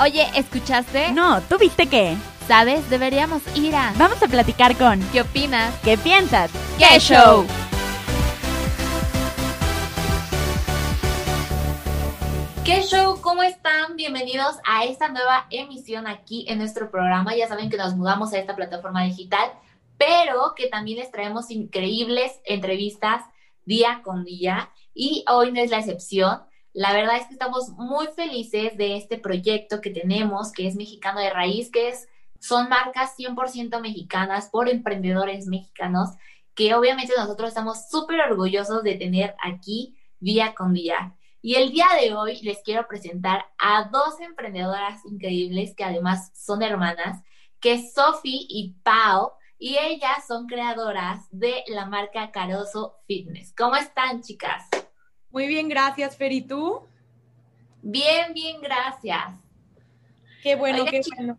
Oye, ¿escuchaste? No, ¿tú viste qué? ¿Sabes? Deberíamos ir a... Vamos a platicar con... ¿Qué opinas? ¿Qué piensas? ¡Qué show! ¿Qué show? ¿Cómo están? Bienvenidos a esta nueva emisión aquí en nuestro programa. Ya saben que nos mudamos a esta plataforma digital, pero que también les traemos increíbles entrevistas día con día y hoy no es la excepción. La verdad es que estamos muy felices de este proyecto que tenemos, que es Mexicano de Raíz, que es, son marcas 100% mexicanas por emprendedores mexicanos, que obviamente nosotros estamos súper orgullosos de tener aquí día con día. Y el día de hoy les quiero presentar a dos emprendedoras increíbles que además son hermanas, que es Sophie y Pau, y ellas son creadoras de la marca Caroso Fitness. ¿Cómo están, chicas? Muy bien, gracias, Fer. ¿Y tú? Bien, bien, gracias. Qué bueno, qué bueno.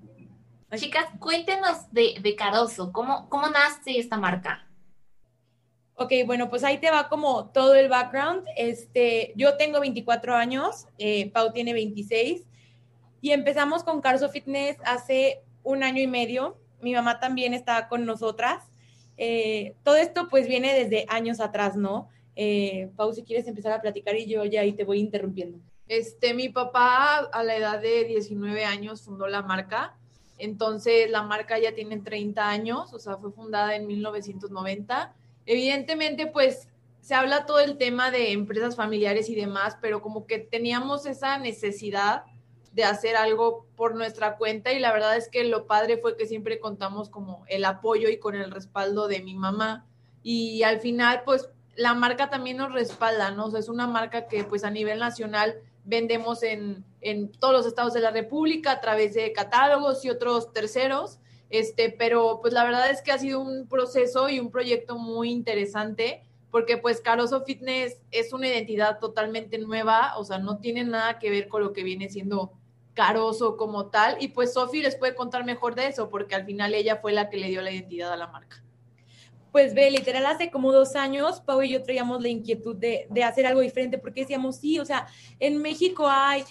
Chicas, cuéntenos de, de Caroso, ¿cómo, ¿cómo nace esta marca? Ok, bueno, pues ahí te va como todo el background. Este, yo tengo 24 años, eh, Pau tiene 26 y empezamos con Caroso Fitness hace un año y medio. Mi mamá también estaba con nosotras. Eh, todo esto pues viene desde años atrás, ¿no? Eh, Pau, si quieres empezar a platicar y yo ya te voy interrumpiendo. Este, mi papá a la edad de 19 años fundó la marca. Entonces la marca ya tiene 30 años, o sea, fue fundada en 1990. Evidentemente, pues se habla todo el tema de empresas familiares y demás, pero como que teníamos esa necesidad de hacer algo por nuestra cuenta y la verdad es que lo padre fue que siempre contamos como el apoyo y con el respaldo de mi mamá y al final pues la marca también nos respalda, ¿no? Es una marca que pues a nivel nacional vendemos en, en todos los estados de la República a través de catálogos y otros terceros, este, pero pues la verdad es que ha sido un proceso y un proyecto muy interesante porque pues Caroso Fitness es una identidad totalmente nueva, o sea, no tiene nada que ver con lo que viene siendo Caroso como tal, y pues Sofi les puede contar mejor de eso, porque al final ella fue la que le dio la identidad a la marca. Pues ve, literal, hace como dos años, Pau y yo traíamos la inquietud de, de, hacer algo diferente, porque decíamos, sí, o sea, en México hay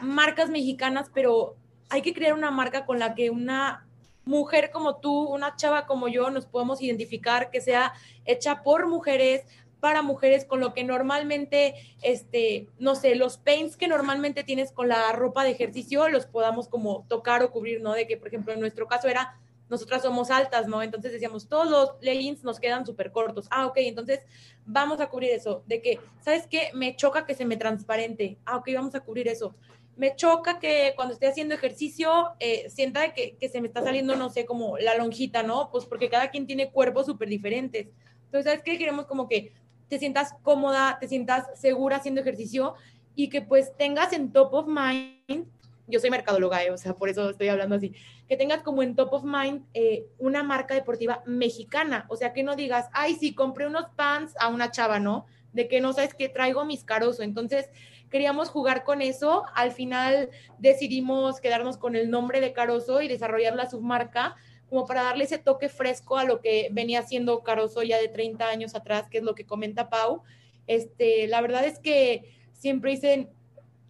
marcas mexicanas, pero hay que crear una marca con la que una mujer como tú, una chava como yo, nos podamos identificar, que sea hecha por mujeres, para mujeres, con lo que normalmente, este, no sé, los paints que normalmente tienes con la ropa de ejercicio, los podamos como tocar o cubrir, ¿no? De que, por ejemplo, en nuestro caso era nosotras somos altas, ¿no? Entonces decíamos, todos los leggings nos quedan súper cortos. Ah, ok, entonces vamos a cubrir eso. De que, ¿sabes qué? Me choca que se me transparente. Ah, ok, vamos a cubrir eso. Me choca que cuando esté haciendo ejercicio eh, sienta que, que, se me está saliendo, no sé, como la lonjita, ¿no? Pues porque cada quien tiene cuerpos súper diferentes. Entonces, ¿sabes qué? Queremos como que te sientas cómoda, te sientas segura haciendo ejercicio y que pues tengas en top of mind yo soy mercadóloga, eh, o sea, por eso estoy hablando así, que tengas como en top of mind eh, una marca deportiva mexicana, o sea, que no digas, ay, sí, compré unos pants a una chava, ¿no? De que no sabes que traigo mis caroso. Entonces, queríamos jugar con eso, al final decidimos quedarnos con el nombre de Caroso y desarrollar la submarca como para darle ese toque fresco a lo que venía haciendo Caroso ya de 30 años atrás, que es lo que comenta Pau. Este, la verdad es que siempre dicen,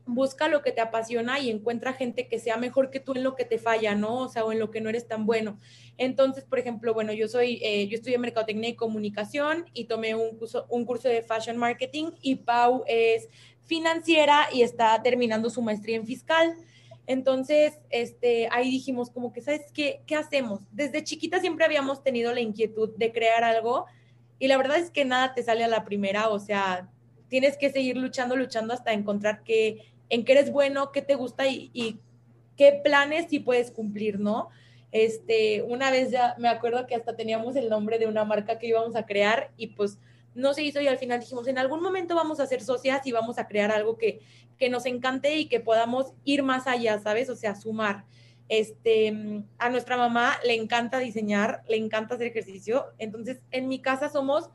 busca lo que te apasiona y encuentra gente que sea mejor que tú en lo que te falla, ¿no? O sea, o en lo que no eres tan bueno. Entonces, por ejemplo, bueno, yo soy, eh, yo estudié Mercadotecnia y Comunicación y tomé un curso, un curso de Fashion Marketing y Pau es financiera y está terminando su maestría en fiscal. Entonces, este, ahí dijimos como que, ¿sabes qué? ¿Qué hacemos? Desde chiquita siempre habíamos tenido la inquietud de crear algo y la verdad es que nada te sale a la primera, o sea, tienes que seguir luchando, luchando hasta encontrar qué, en qué eres bueno, qué te gusta y, qué planes sí puedes cumplir, ¿no? Este, una vez ya me acuerdo que hasta teníamos el nombre de una marca que íbamos a crear y pues no se hizo y al final dijimos, en algún momento vamos a ser socias y vamos a crear algo que, que nos encante y que podamos ir más allá, ¿sabes? O sea, sumar. Este, a nuestra mamá le encanta diseñar, le encanta hacer ejercicio. Entonces, en mi casa somos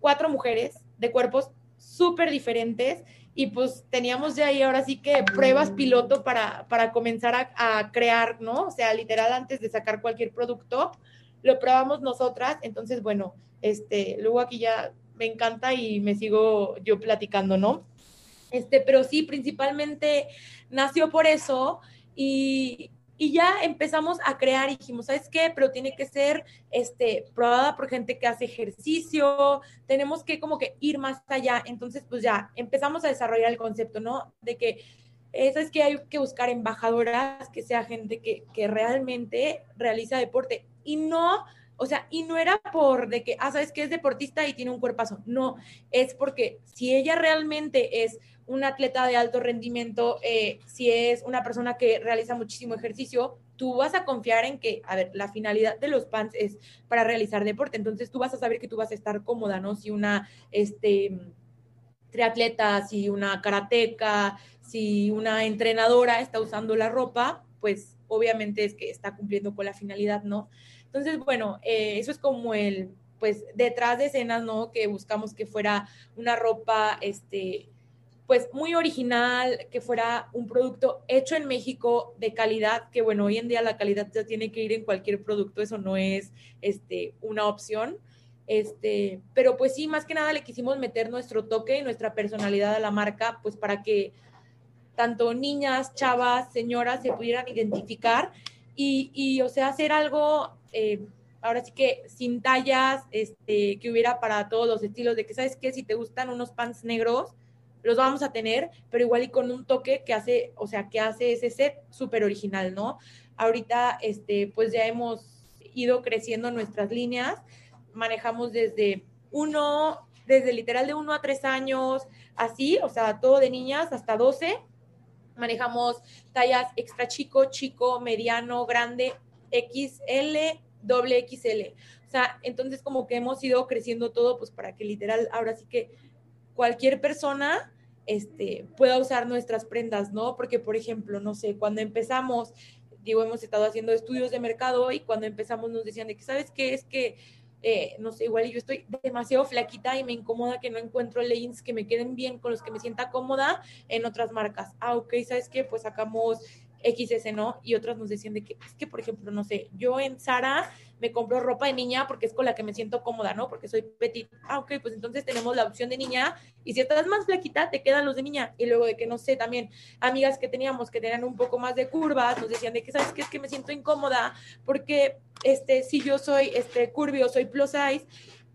cuatro mujeres de cuerpos súper diferentes y pues teníamos ya ahí ahora sí que pruebas piloto para, para comenzar a, a, crear, ¿no? O sea, literal antes de sacar cualquier producto, lo probamos nosotras, entonces bueno, este, luego aquí ya me encanta y me sigo yo platicando, ¿no? Este, pero sí, principalmente nació por eso Y, y ya empezamos a crear y dijimos, ¿sabes qué? Pero tiene que ser este, probada por gente que hace ejercicio, tenemos que como que ir más allá. Entonces, pues ya empezamos a desarrollar el concepto, ¿no? De que eso es que hay que buscar embajadoras, que sea gente que, que realmente realiza deporte y no o sea, y no era por de que, ah, sabes que es deportista y tiene un cuerpazo. No, es porque si ella realmente es un atleta de alto rendimiento, eh, si es una persona que realiza muchísimo ejercicio, tú vas a confiar en que, a ver, la finalidad de los pants es para realizar deporte, entonces tú vas a saber que tú vas a estar cómoda, ¿no? Si una, este, triatleta, si una karateca, si una entrenadora está usando la ropa, pues obviamente es que está cumpliendo con la finalidad, ¿no? Entonces, bueno, eh, eso es como el, pues, detrás de escenas, ¿no? Que buscamos que fuera una ropa, este, pues muy original, que fuera un producto hecho en México de calidad, que bueno, hoy en día la calidad ya tiene que ir en cualquier producto, eso no es este, una opción. Este, pero pues sí, más que nada le quisimos meter nuestro toque y nuestra personalidad a la marca, pues para que tanto niñas, chavas, señoras se pudieran identificar y, y o sea, hacer algo, eh, ahora sí que sin tallas, este, que hubiera para todos los estilos, de que, ¿sabes qué? Si te gustan unos pants negros, los vamos a tener, pero igual y con un toque que hace, o sea, que hace ese set súper original, ¿no? Ahorita, este, pues ya hemos ido creciendo nuestras líneas, manejamos desde uno, desde literal de uno a tres años, así, o sea, todo de niñas hasta 12. Manejamos tallas extra chico, chico, mediano, grande, XL, doble XL. O sea, entonces como que hemos ido creciendo todo, pues para que literal, ahora sí que cualquier persona este, pueda usar nuestras prendas, ¿no? Porque, por ejemplo, no sé, cuando empezamos, digo, hemos estado haciendo estudios de mercado y cuando empezamos nos decían de que, ¿sabes qué? Es que, eh, no sé, igual yo estoy demasiado flaquita y me incomoda que no encuentro leggings que me queden bien, con los que me sienta cómoda en otras marcas. Ah, ok, ¿sabes qué? Pues sacamos XS, ¿no? Y otras nos decían de que, es que, por ejemplo, no sé, yo en Sara me compro ropa de niña porque es con la que me siento cómoda, ¿no? Porque soy petit. Ah, ok, pues entonces tenemos la opción de niña y si estás más flaquita, te quedan los de niña. Y luego de que, no sé, también amigas que teníamos que tenían un poco más de curvas, nos decían de que, ¿sabes qué? Es que me siento incómoda porque, este, si yo soy, este, curvy soy plus size,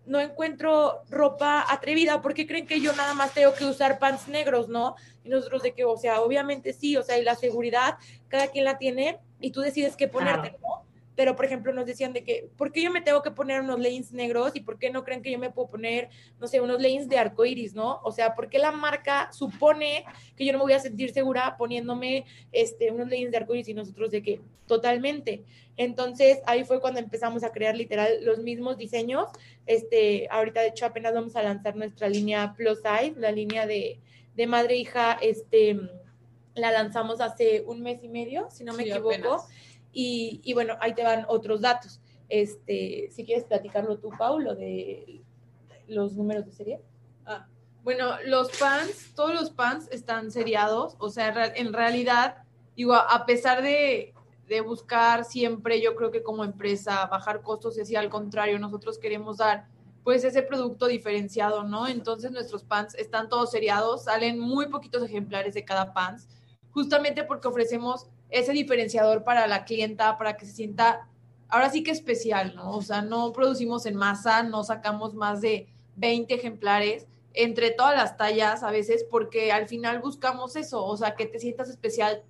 no encuentro ropa atrevida porque creen que yo nada más tengo que usar pants negros, ¿no? Y nosotros de que, o sea, obviamente sí, o sea, y la seguridad, cada quien la tiene y tú decides qué ponerte, ¿no? Pero por ejemplo nos decían de que, ¿por qué yo me tengo que poner unos leggings negros y por qué no creen que yo me puedo poner, no sé, unos leggings de arco iris, ¿no? O sea, ¿por qué la marca supone que yo no me voy a sentir segura poniéndome este, unos leggings de arco iris y nosotros de que totalmente? Entonces ahí fue cuando empezamos a crear literal los mismos diseños. Este, ahorita de hecho apenas vamos a lanzar nuestra línea Plus Size, la línea de, de madre hija, este, la lanzamos hace un mes y medio, si no me equivoco. Y, bueno, ahí te van otros datos. Este, si quieres platicarlo tú, Paulo, de los números de serie. Ah, bueno, los pants, todos los pants están seriados, o sea, en realidad, digo, a pesar de, de buscar siempre, yo creo que como empresa, bajar costos y así, al contrario, nosotros queremos dar pues ese producto diferenciado, ¿no? Entonces nuestros pants están todos seriados, salen muy poquitos ejemplares de cada pants, justamente porque ofrecemos ese diferenciador para la clienta, para que se sienta ahora sí que especial, ¿no? O sea, no producimos en masa, no sacamos más de 20 ejemplares entre todas las tallas a veces, porque al final buscamos eso, o sea, que te sientas especial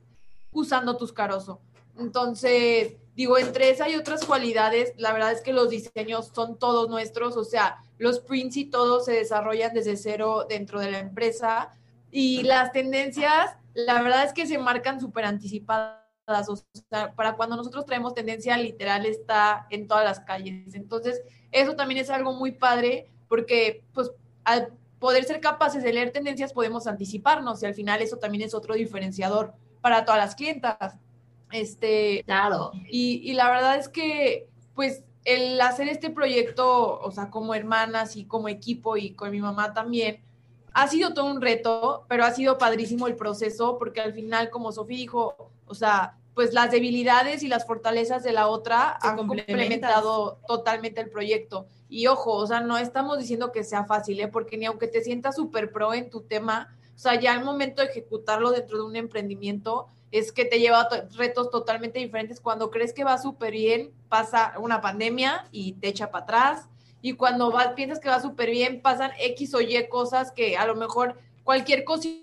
usando tus carozo. Entonces, digo, entre esa y otras cualidades, la verdad es que los diseños son todos nuestros, o sea, los prints y todo se desarrollan desde cero dentro de la empresa y las tendencias la verdad es que se marcan súper anticipadas. O sea, para cuando nosotros traemos tendencia literal está en todas las calles. Entonces, eso también es algo muy padre porque, pues, al poder ser capaces de leer tendencias podemos anticiparnos y al final eso también es otro diferenciador para todas las clientas. Este, claro. Y, y la verdad es que, pues, el hacer este proyecto, o sea, como hermanas y como equipo y con mi mamá también, ha sido todo un reto, pero ha sido padrísimo el proceso porque al final, como Sofía dijo, o sea, pues las debilidades y las fortalezas de la otra han complementado totalmente el proyecto. Y ojo, o sea, no estamos diciendo que sea fácil, ¿eh? porque ni aunque te sientas súper pro en tu tema, o sea, ya al momento de ejecutarlo dentro de un emprendimiento, es que te lleva a to- retos totalmente diferentes. Cuando crees que va súper bien, pasa una pandemia y te echa para atrás. Y cuando vas, piensas que va súper bien, pasan X o Y cosas que a lo mejor cualquier cosita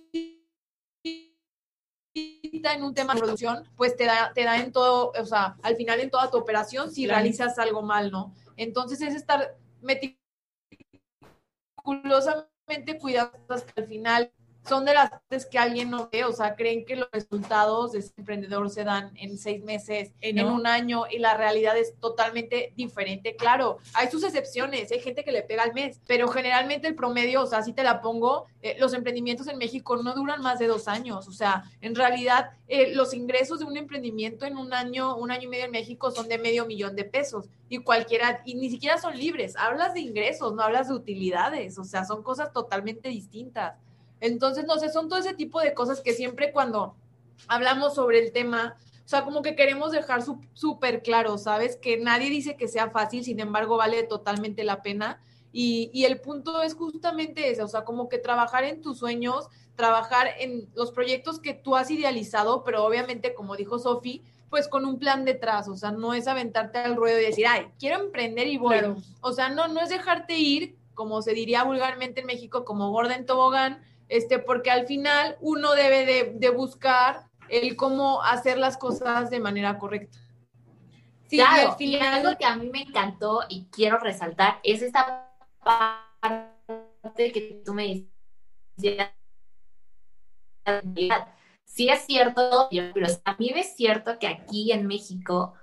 en un tema de producción, pues te da, te da en todo, o sea, al final en toda tu operación si Claro. realizas algo mal, ¿no? Entonces es estar meticulosamente cuidados que al final son de las partes que alguien no ve, o sea, creen que los resultados de ese emprendedor se dan en seis meses, Eh, en no. un año, y la realidad es totalmente diferente. Claro, hay sus excepciones, hay gente que le pega al mes, pero generalmente el promedio, o sea, si te la pongo, eh, los emprendimientos en México no duran más de dos años, o sea, en realidad eh, los ingresos de un emprendimiento en un año, un año y medio en México son de medio millón de pesos, y cualquiera, y ni siquiera son libres, hablas de ingresos, no hablas de utilidades, o sea, son cosas totalmente distintas. Entonces, no sé, son todo ese tipo de cosas que siempre cuando hablamos sobre el tema, o sea, como que queremos dejar su- súper claro, ¿sabes? Que nadie dice que sea fácil, sin embargo, vale totalmente la pena. Y, y el punto es justamente ese, o sea, como que trabajar en tus sueños, trabajar en los proyectos que tú has idealizado, pero obviamente, como dijo Sofi, pues con un plan detrás, o sea, no es aventarte al ruedo y decir, ay, quiero emprender y voy. Claro. O sea, no, no es dejarte ir, como se diría vulgarmente en México, como gorda en tobogán, este, porque al final uno debe de, de buscar el cómo hacer las cosas de manera correcta. Sí, claro, al final, algo que a mí me encantó y quiero resaltar es esta parte que tú me decías. Sí es cierto, pero también es cierto que aquí en México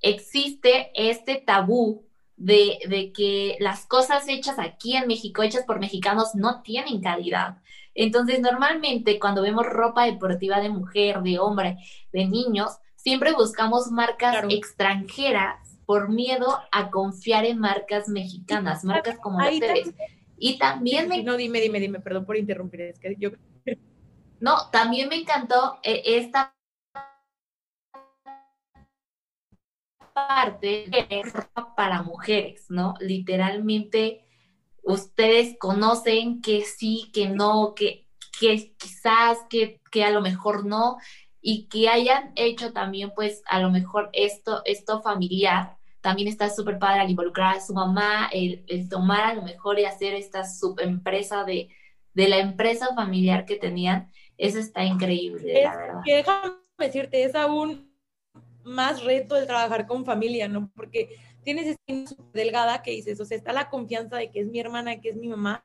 existe este tabú de, de que las cosas hechas aquí en México, hechas por mexicanos, no tienen calidad. Entonces, normalmente cuando vemos ropa deportiva de mujer, de hombre, de niños, siempre buscamos marcas Claro. extranjeras por miedo a confiar en marcas mexicanas, marcas como ahí también- Y también me No, dime, dime, dime, perdón por interrumpir. Es que yo No, también me encantó eh, esta parte de ropa para mujeres, ¿no? Literalmente, ustedes conocen que sí, que no, que, que quizás, que, que a lo mejor no, y que hayan hecho también, pues, a lo mejor esto, esto familiar. También está súper padre al involucrar a su mamá, el, el tomar a lo mejor y hacer esta subempresa de, de la empresa familiar que tenían. Eso está increíble, Es la verdad. que déjame decirte, es aún más reto el trabajar con familia, ¿no? Porque tienes esta delgada que dices, o sea, está la confianza de que es mi hermana, que es mi mamá,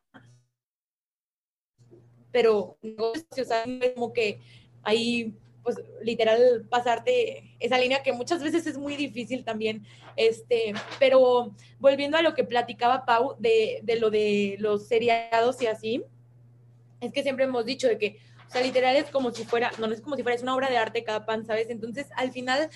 pero o sea, como que ahí, pues, literal, pasarte esa línea que muchas veces es muy difícil también, este, pero volviendo a lo que platicaba Pau de, de lo de los seriados y así, es que siempre hemos dicho de que o sea, literal es como si fuera, no, no es como si fuera, es una obra de arte cada pan, ¿sabes? Entonces, al final,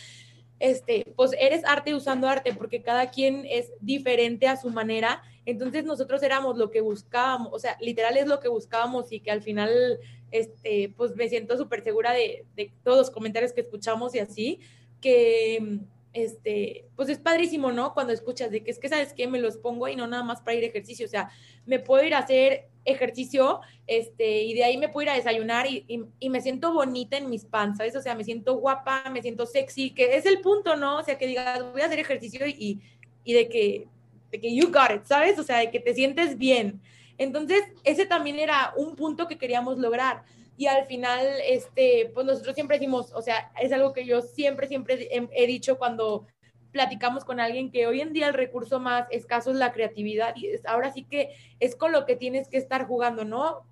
este, pues eres arte usando arte, porque cada quien es diferente a su manera. Entonces, nosotros éramos lo que buscábamos, o sea, literal es lo que buscábamos y que al final, este, pues me siento súper segura de, de todos los comentarios que escuchamos y así, que este, pues es padrísimo, ¿no? Cuando escuchas de que es que, ¿sabes qué? Me los pongo y no nada más para ir a ejercicio, o sea, me puedo ir a hacer ejercicio, este, y de ahí me puedo ir a desayunar y, y, y me siento bonita en mis pants, ¿sabes? O sea, me siento guapa, me siento sexy, que es el punto, ¿no? O sea, que digas, voy a hacer ejercicio y, y de que, de que you got it, ¿sabes? O sea, de que te sientes bien. Entonces, ese también era un punto que queríamos lograr y al final, este, pues nosotros siempre decimos, o sea, es algo que yo siempre, siempre he, dicho cuando platicamos con alguien que hoy en día el recurso más escaso es la creatividad y ahora sí que es con lo que tienes que estar jugando, ¿no?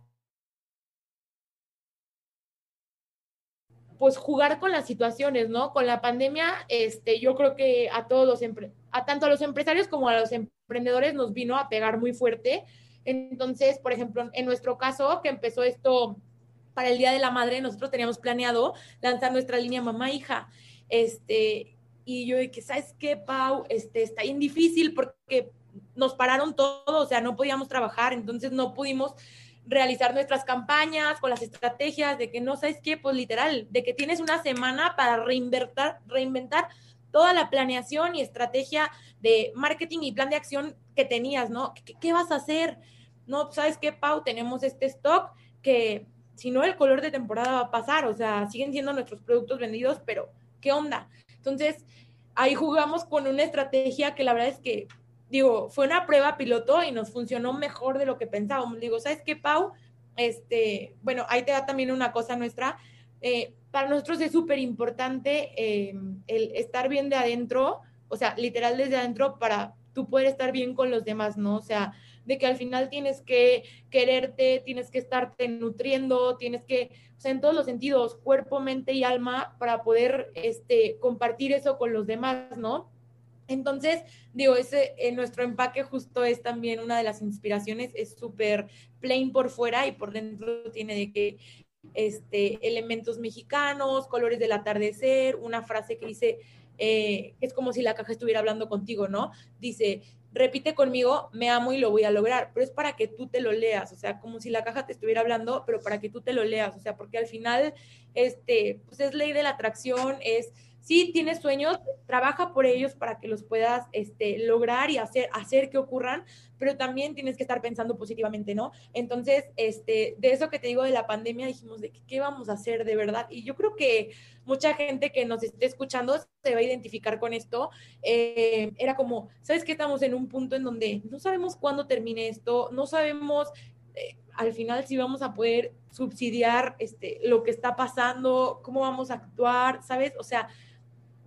Pues jugar con las situaciones, ¿no? Con la pandemia, este, yo creo que a todos los, a tanto a los empresarios como a los emprendedores nos vino a pegar muy fuerte. Entonces, por ejemplo, en nuestro caso, que empezó esto para el Día de la Madre, nosotros teníamos planeado lanzar nuestra línea mamá-hija. Este, y yo dije, ¿sabes qué, Pau? Este, está bien difícil porque nos pararon todo, o sea, no podíamos trabajar, entonces no pudimos realizar nuestras campañas con las estrategias de que no sabes qué, pues literal, de que tienes una semana para reinventar, reinventar toda la planeación y estrategia de marketing y plan de acción que tenías, ¿no? ¿Qué, qué vas a hacer? No, ¿sabes qué, Pau? Tenemos este stock que si no, el color de temporada va a pasar, o sea, siguen siendo nuestros productos vendidos, pero ¿qué onda? Entonces, ahí jugamos con una estrategia que la verdad es que, digo, fue una prueba piloto y nos funcionó mejor de lo que pensábamos. Digo, ¿sabes qué, Pau? Este, bueno, ahí te da también una cosa nuestra. Eh, para nosotros es súper importante eh, el estar bien de adentro, o sea, literal desde adentro para tú poder estar bien con los demás, ¿no? O sea, de que al final tienes que quererte, tienes que estarte nutriendo, tienes que, o sea, en todos los sentidos, cuerpo, mente y alma, para poder este, compartir eso con los demás, ¿no? Entonces, digo, ese, en nuestro empaque justo es también una de las inspiraciones, es súper plain por fuera y por dentro tiene de que este, elementos mexicanos, colores del atardecer, una frase que dice, eh, es como si la caja estuviera hablando contigo, ¿no? Dice, repite conmigo, me amo y lo voy a lograr, pero es para que tú te lo leas, o sea, como si la caja te estuviera hablando, pero para que tú te lo leas, o sea, porque al final, este, pues es ley de la atracción, es si tienes sueños, trabaja por ellos para que los puedas este, lograr y hacer, hacer que ocurran, pero también tienes que estar pensando positivamente, ¿no? Entonces, este, de eso que te digo de la pandemia, dijimos, ¿de qué vamos a hacer de verdad? Y yo creo que mucha gente que nos esté escuchando se va a identificar con esto. Eh, era como, ¿sabes qué? Estamos en un punto en donde no sabemos cuándo termine esto, no sabemos... Eh, al final si vamos a poder subsidiar este, lo que está pasando, cómo vamos a actuar, ¿sabes? O sea,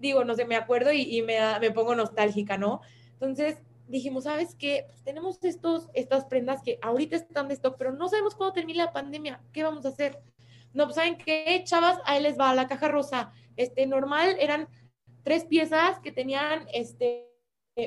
digo, no sé, me acuerdo y, me, me, pongo nostálgica, ¿no? Entonces dijimos, ¿sabes qué? Pues tenemos estos, estas prendas que ahorita están de stock, pero no sabemos cuándo termine la pandemia, ¿qué vamos a hacer? No, pues ¿saben qué, chavas? Ahí les va la caja rosa. Este, normal eran tres piezas que tenían este,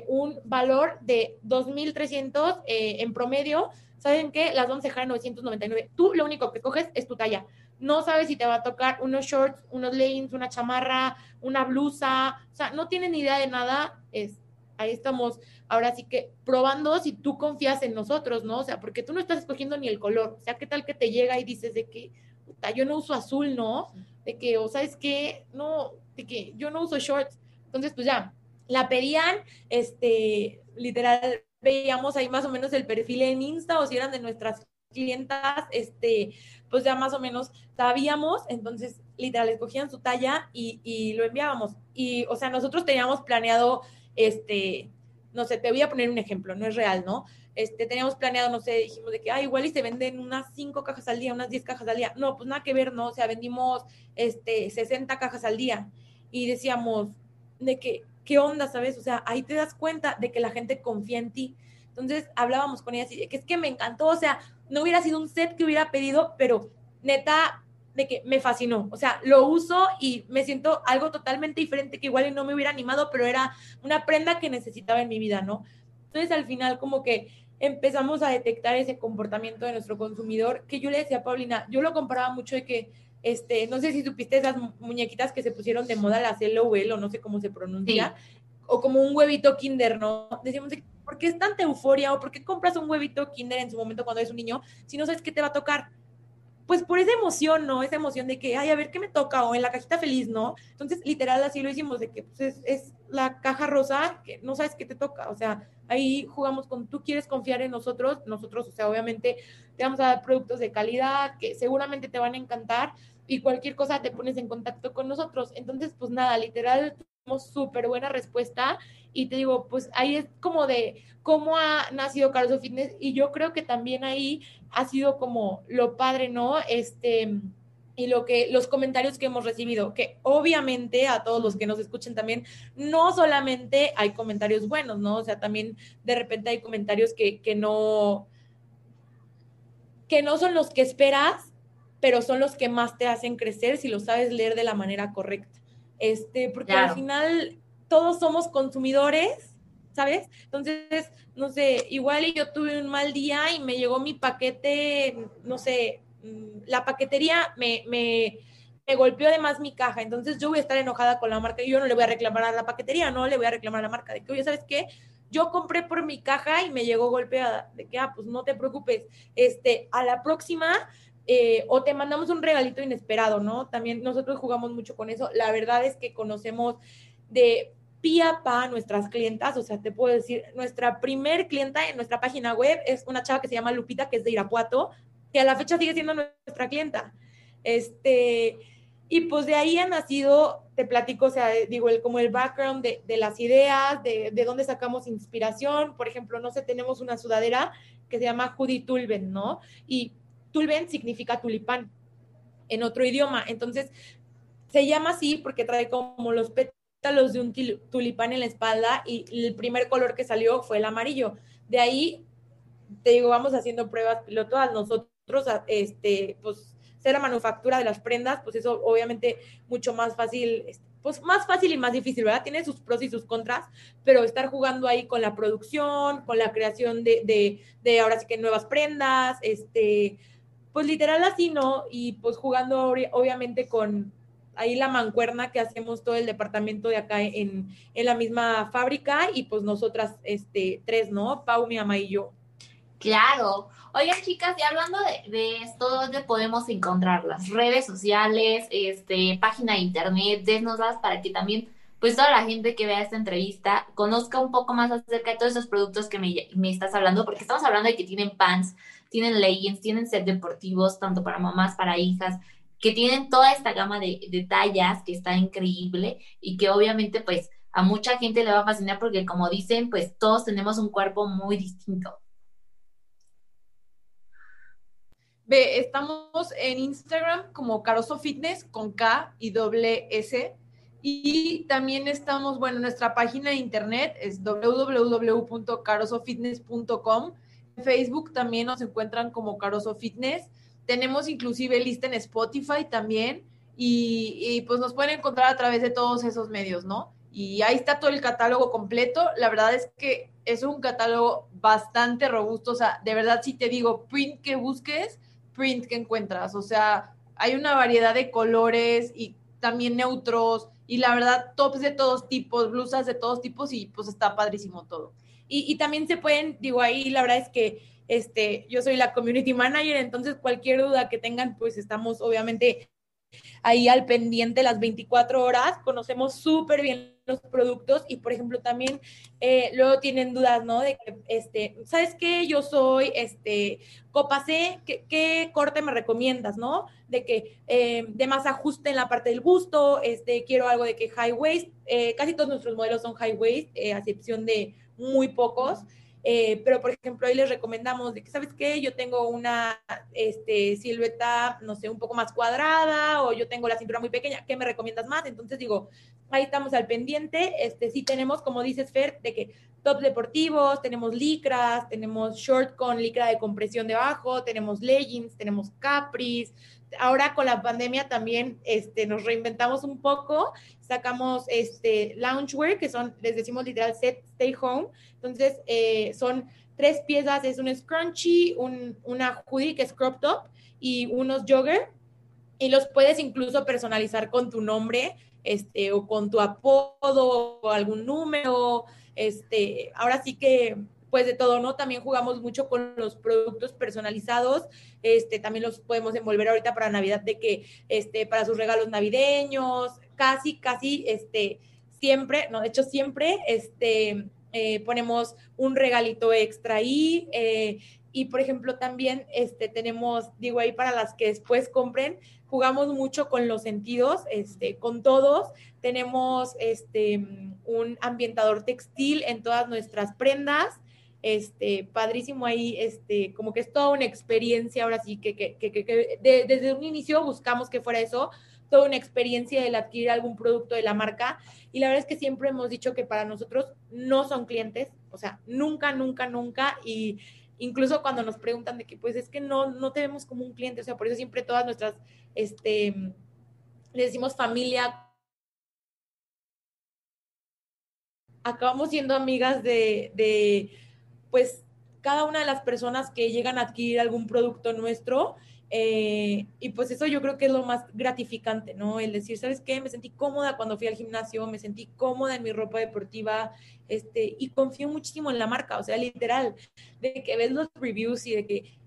un valor de 2.300 eh, en promedio. ¿Saben qué? Las vamos a dejar en 999. Tú lo único que coges es tu talla no sabes si te va a tocar unos shorts, unos leggings, una chamarra, una blusa, o sea, no tienes ni idea de nada, es, ahí estamos, ahora sí que probando si tú confías en nosotros, ¿no? O sea, porque tú no estás escogiendo ni el color, o sea, ¿qué tal que te llega y dices de que, puta, yo no uso azul, ¿no? De que, o sabes qué, no, de que yo no uso shorts, entonces pues ya, la pedían, este, literal, veíamos ahí más o menos el perfil en Insta o si eran de nuestras clientas, este, pues ya más o menos sabíamos, entonces literal escogían su talla y, lo enviábamos. Y, o sea, nosotros teníamos planeado, este, no sé, te voy a poner un ejemplo, no es real, ¿no? Este, teníamos planeado, no sé, dijimos de que, ah, igual y se venden unas cinco cajas al día, unas 10 cajas al día. No, pues nada que ver, ¿no? O sea, vendimos, este, 60 cajas al día. Y decíamos, de que, ¿qué onda, sabes? O sea, ahí te das cuenta de que la gente confía en ti. Entonces hablábamos con ellas y de que es que me encantó, o sea, no hubiera sido un set que hubiera pedido, pero neta, de que me fascinó. O sea, lo uso y me siento algo totalmente diferente que igual no me hubiera animado, pero era una prenda que necesitaba en mi vida, ¿no? Entonces al final como que empezamos a detectar ese comportamiento de nuestro consumidor, que yo le decía a Paulina, yo lo comparaba mucho de que, este, no sé si supiste esas muñequitas que se pusieron de moda, las LOL o no sé cómo se pronuncia, o como un huevito kinder, ¿no? Decíamos, ¿por qué es tanta euforia o por qué compras un huevito kinder en su momento cuando eres un niño si no sabes qué te va a tocar? Pues por esa emoción, ¿no? Esa emoción de que, ay, a ver qué me toca o en la cajita feliz, ¿no? Entonces, literal, así lo hicimos, de que pues, es, la caja rosa, que no sabes qué te toca, o sea, ahí jugamos con, tú quieres confiar en nosotros, nosotros, o sea, obviamente te vamos a dar productos de calidad que seguramente te van a encantar y cualquier cosa te pones en contacto con nosotros. Entonces, pues nada, literal, súper buena respuesta y te digo, pues ahí es como de cómo ha nacido Carlos Fitness y yo creo que también ahí ha sido como lo padre, ¿no? Este y lo que los comentarios que hemos recibido, que obviamente a todos los que nos escuchen también, no solamente hay comentarios buenos, ¿no? O sea, también de repente hay comentarios que, que no que no son los que esperas, pero son los que más te hacen crecer si lo sabes leer de la manera correcta. Este, porque al final todos somos consumidores, ¿sabes? Entonces, no sé, igual yo tuve un mal día y me llegó mi paquete, no sé, mm, la paquetería me, me, me golpeó además mi caja, entonces yo voy a estar enojada con la marca y yo no le voy a reclamar a la paquetería, no le voy a reclamar a la marca de que, oye, ¿sabes qué? Yo compré por mi caja y me llegó golpeada, de que, ah, pues no te preocupes, este, a la próxima eh, o te mandamos un regalito inesperado, ¿no? También nosotros jugamos mucho con eso. La verdad es que conocemos de pía pa nuestras clientas, o sea, te puedo decir, nuestra primer clienta en nuestra página web es una chava que se llama Lupita, que es de Irapuato, que a la fecha sigue siendo nuestra clienta. Este, y pues de ahí ha nacido, te platico, o sea, digo, el, como el background de, las ideas, de, de, dónde sacamos inspiración. Por ejemplo, no sé, tenemos una sudadera que se llama Judy Tulben, ¿no? Y Tulben significa tulipán en otro idioma. Entonces, se llama así porque trae como los pétalos de un tulipán en la espalda y el primer color que salió fue el amarillo. De ahí, te digo, vamos haciendo pruebas piloto a nosotros, este, pues, ser la manufactura de las prendas, pues eso obviamente mucho más fácil, este, pues más fácil y más difícil, ¿verdad? Tiene sus pros y sus contras, pero estar jugando ahí con la producción, con la creación de, de, de ahora sí que nuevas prendas, este, pues literal así, ¿no? Y pues jugando obviamente con ahí la mancuerna que hacemos todo el departamento de acá en, en la misma fábrica y pues nosotras, este, tres, ¿no? Pau, mi mamá y yo. Claro. Oigan, chicas, y hablando de, de, esto, ¿dónde podemos encontrarlas? Redes sociales, este, página de internet, desnoslas para que también, pues toda la gente que vea esta entrevista conozca un poco más acerca de todos esos productos que me, estás hablando, porque estamos hablando de que tienen pants, tienen leggings, tienen set deportivos, tanto para mamás, para hijas, que tienen toda esta gama de, de tallas que está increíble y que obviamente pues a mucha gente le va a fascinar porque como dicen, pues todos tenemos un cuerpo muy distinto. Ve, estamos en Instagram como Caroso Fitness con K y doble S. Y también estamos, bueno, nuestra página de internet es www.carosofitness.com. En Facebook también nos encuentran como Caroso Fitness. Tenemos inclusive lista en Spotify también. Y, y, pues nos pueden encontrar a través de todos esos medios, ¿no? Y ahí está todo el catálogo completo. La verdad es que es un catálogo bastante robusto. O sea, de verdad, si te digo, print que busques, print que encuentras. O sea, hay una variedad de colores y también neutros y la verdad, tops de todos tipos, blusas de todos tipos y pues está padrísimo todo. Y, y también se pueden, digo, ahí la verdad es que este, yo soy la community manager, entonces cualquier duda que tengan, pues estamos obviamente ahí al pendiente las 24 horas, conocemos súper bien los productos y por ejemplo también eh, luego tienen dudas, ¿no? De que, este, ¿sabes qué? Yo soy, este, copa C, ¿qué, corte me recomiendas, no? De que eh, de más ajuste en la parte del busto, este, quiero algo de que high waist, eh, casi todos nuestros modelos son high waist, a excepción de muy pocos. Eh, pero, por ejemplo, ahí les recomendamos de que, ¿sabes qué? Yo tengo una este, silueta, no sé, un poco más cuadrada o yo tengo la cintura muy pequeña, ¿qué me recomiendas más? Entonces digo, ahí estamos al pendiente. Este, sí tenemos, como dices, Fer, de que tops deportivos, tenemos licras, tenemos short con licra de compresión debajo, tenemos leggings, tenemos capris. Ahora con la pandemia también este, nos reinventamos un poco, sacamos este loungewear, que son, les decimos literal, set, stay home. Entonces, eh, son tres piezas, es un scrunchie, un, una hoodie que es crop top y unos jogger. Y los puedes incluso personalizar con tu nombre, este, o con tu apodo, o algún número. Este, ahora sí que pues de todo, ¿no? También jugamos mucho con los productos personalizados, este, también los podemos envolver ahorita para Navidad, de que, este, para sus regalos navideños, casi, casi, este, siempre, no, de hecho siempre, este, eh, ponemos un regalito extra ahí, eh, y por ejemplo también, este, tenemos, digo ahí para las que después compren, jugamos mucho con los sentidos, este, con todos. Tenemos este, un ambientador textil en todas nuestras prendas este, padrísimo ahí, este, como que es toda una experiencia, ahora sí, que, que, que, que de, desde un inicio buscamos que fuera eso, toda una experiencia del adquirir algún producto de la marca. Y la verdad es que siempre hemos dicho que para nosotros no son clientes, o sea, nunca, nunca, nunca. Y incluso cuando nos preguntan de que, pues es que no, no te como un cliente, o sea, por eso siempre todas nuestras, este, le decimos familia. Acabamos siendo amigas de pues cada una de las personas que llegan a adquirir algún producto nuestro. Eh, y pues eso yo creo que es lo más gratificante, ¿no? El decir, ¿sabes qué? Me sentí cómoda cuando fui al gimnasio, me sentí cómoda en mi ropa deportiva, este, y confío muchísimo en la marca, o sea, literal, de que ves los reviews y de que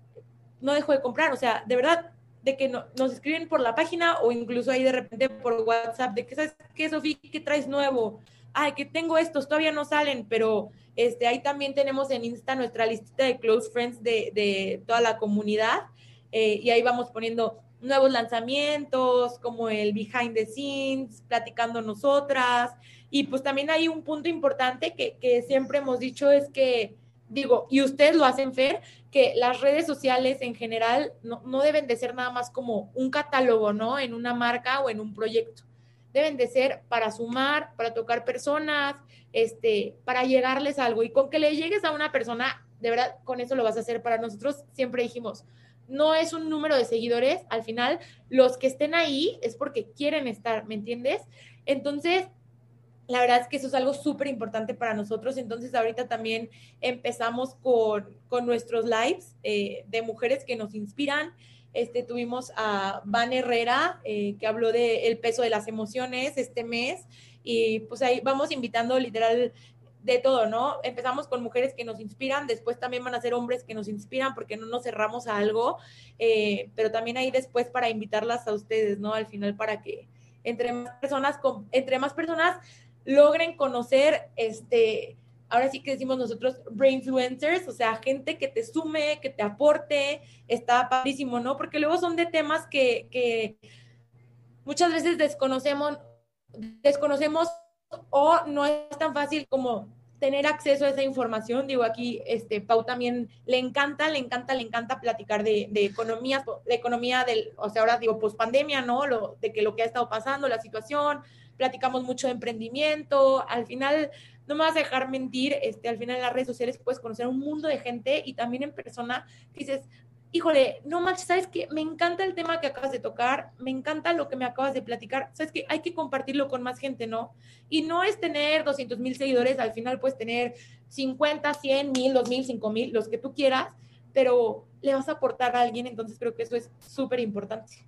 no dejo de comprar, o sea, de verdad, de que no, nos escriben por la página o incluso ahí de repente por WhatsApp, de que, ¿sabes qué, Sofía? ¿Qué traes nuevo? Ay, que tengo estos, todavía no salen, pero este, ahí también tenemos en Insta nuestra listita de close friends de, de toda la comunidad. eh, y ahí vamos poniendo nuevos lanzamientos, como el behind the scenes, platicando nosotras. Y pues también hay un punto importante que, que siempre hemos dicho es que, digo, y ustedes lo hacen, Fer, que las redes sociales en general no, no deben de ser nada más como un catálogo, ¿no? En una marca o en un proyecto. Deben de ser para sumar, para tocar personas, este, para llegarles algo. Y con que le llegues a una persona, de verdad, con eso lo vas a hacer. Para nosotros siempre dijimos, no es un número de seguidores, al final los que estén ahí es porque quieren estar, ¿me entiendes? Entonces, la verdad es que eso es algo súper importante para nosotros. Entonces, ahorita también empezamos con, con nuestros lives eh, de mujeres que nos inspiran. Este, tuvimos a Van Herrera, eh, que habló del el peso de las emociones este mes. Y pues ahí vamos invitando literal de todo, ¿no? Empezamos con mujeres que nos inspiran, después también van a ser hombres que nos inspiran porque no nos cerramos a algo, eh, pero también ahí después para invitarlas a ustedes, ¿no? Al final para que entre más personas, entre más personas logren conocer, este, ahora sí que decimos nosotros, brainfluencers, o sea, gente que te sume, que te aporte, está padrísimo, ¿no? Porque luego son de temas que, que muchas veces desconocemos, desconocemos o no es tan fácil como tener acceso a esa información. Digo, aquí este Pau también le encanta, le encanta, le encanta platicar de, de economía, de economía del, o sea, ahora digo, post pandemia, ¿no? Lo, de que lo que ha estado pasando, la situación, platicamos mucho de emprendimiento, al final, no me vas a dejar mentir, este, al final en las redes sociales puedes conocer un mundo de gente y también en persona dices, híjole, no manches, ¿sabes qué? Me encanta el tema que acabas de tocar, me encanta lo que me acabas de platicar, ¿sabes qué? Hay que compartirlo con más gente, ¿no? Y no es tener 200 mil seguidores, al final puedes tener 50, 100 mil, 2 mil, 5 mil, los que tú quieras, pero le vas a aportar a alguien, entonces creo que eso es súper importante.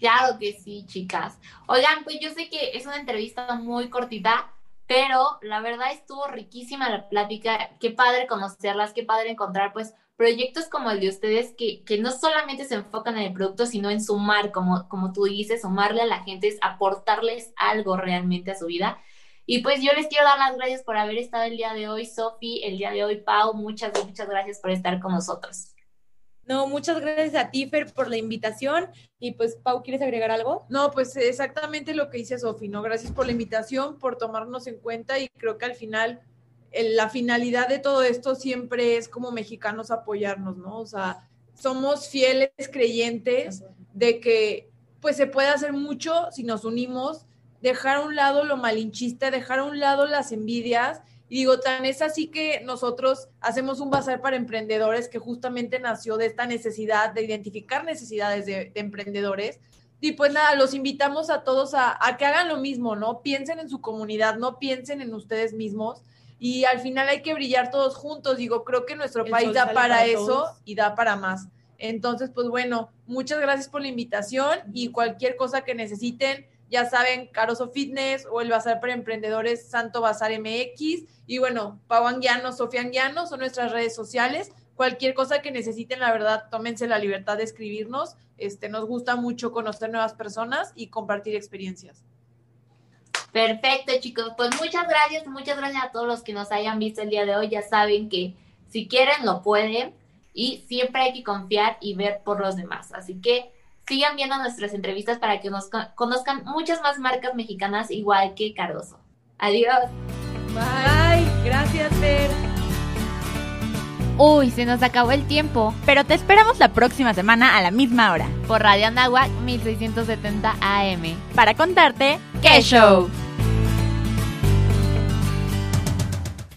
Claro que sí, chicas. Oigan, pues yo sé que es una entrevista muy cortita, pero la verdad estuvo riquísima la plática. Qué padre conocerlas, qué padre encontrar pues proyectos como el de ustedes que, que no solamente se enfocan en el producto, sino en sumar, como, como tú dices, sumarle a la gente, es aportarles algo realmente a su vida. Y pues yo les quiero dar las gracias por haber estado el día de hoy, Sofi, el día de hoy, Pau. Muchas, muchas gracias por estar con nosotros. No, muchas gracias a ti, Fer, por la invitación. Y pues, Pau, ¿quieres agregar algo? No, pues exactamente lo que dice Sofi, ¿no? Gracias por la invitación, por tomarnos en cuenta y creo que al final la finalidad de todo esto siempre es como mexicanos apoyarnos, ¿no? O sea, somos fieles creyentes de que pues se puede hacer mucho si nos unimos, dejar a un lado lo malinchista, dejar a un lado las envidias. Y digo, tan es así que nosotros hacemos un bazar para emprendedores que justamente nació de esta necesidad de identificar necesidades de, emprendedores. Y pues nada, los invitamos a todos a, a, que hagan lo mismo, ¿no? Piensen en su comunidad, no piensen en ustedes mismos y al final hay que brillar todos juntos. Digo, creo que nuestro país da para, eso y da para más. Entonces, pues bueno, muchas gracias por la invitación y cualquier cosa que necesiten, ya saben, Caroso Fitness o el Bazar para Emprendedores Santo Bazar MX. Y bueno, Pau Anguiano, Sofía Anguiano son nuestras redes sociales. Cualquier cosa que necesiten, la verdad, tómense la libertad de escribirnos. Este, nos gusta mucho conocer nuevas personas y compartir experiencias. Perfecto, chicos. Pues muchas gracias, muchas gracias a todos los que nos hayan visto el día de hoy. Ya saben que si quieren, lo pueden. Y siempre hay que confiar y ver por los demás. Así que sigan viendo nuestras entrevistas para que nos conozcan muchas más marcas mexicanas igual que Cardoso. Adiós. Bye. Gracias, Fer. Uy, se nos acabó el tiempo, pero te esperamos la próxima semana a la misma hora por Radio Anahuac 1670 AM para contarte qué show.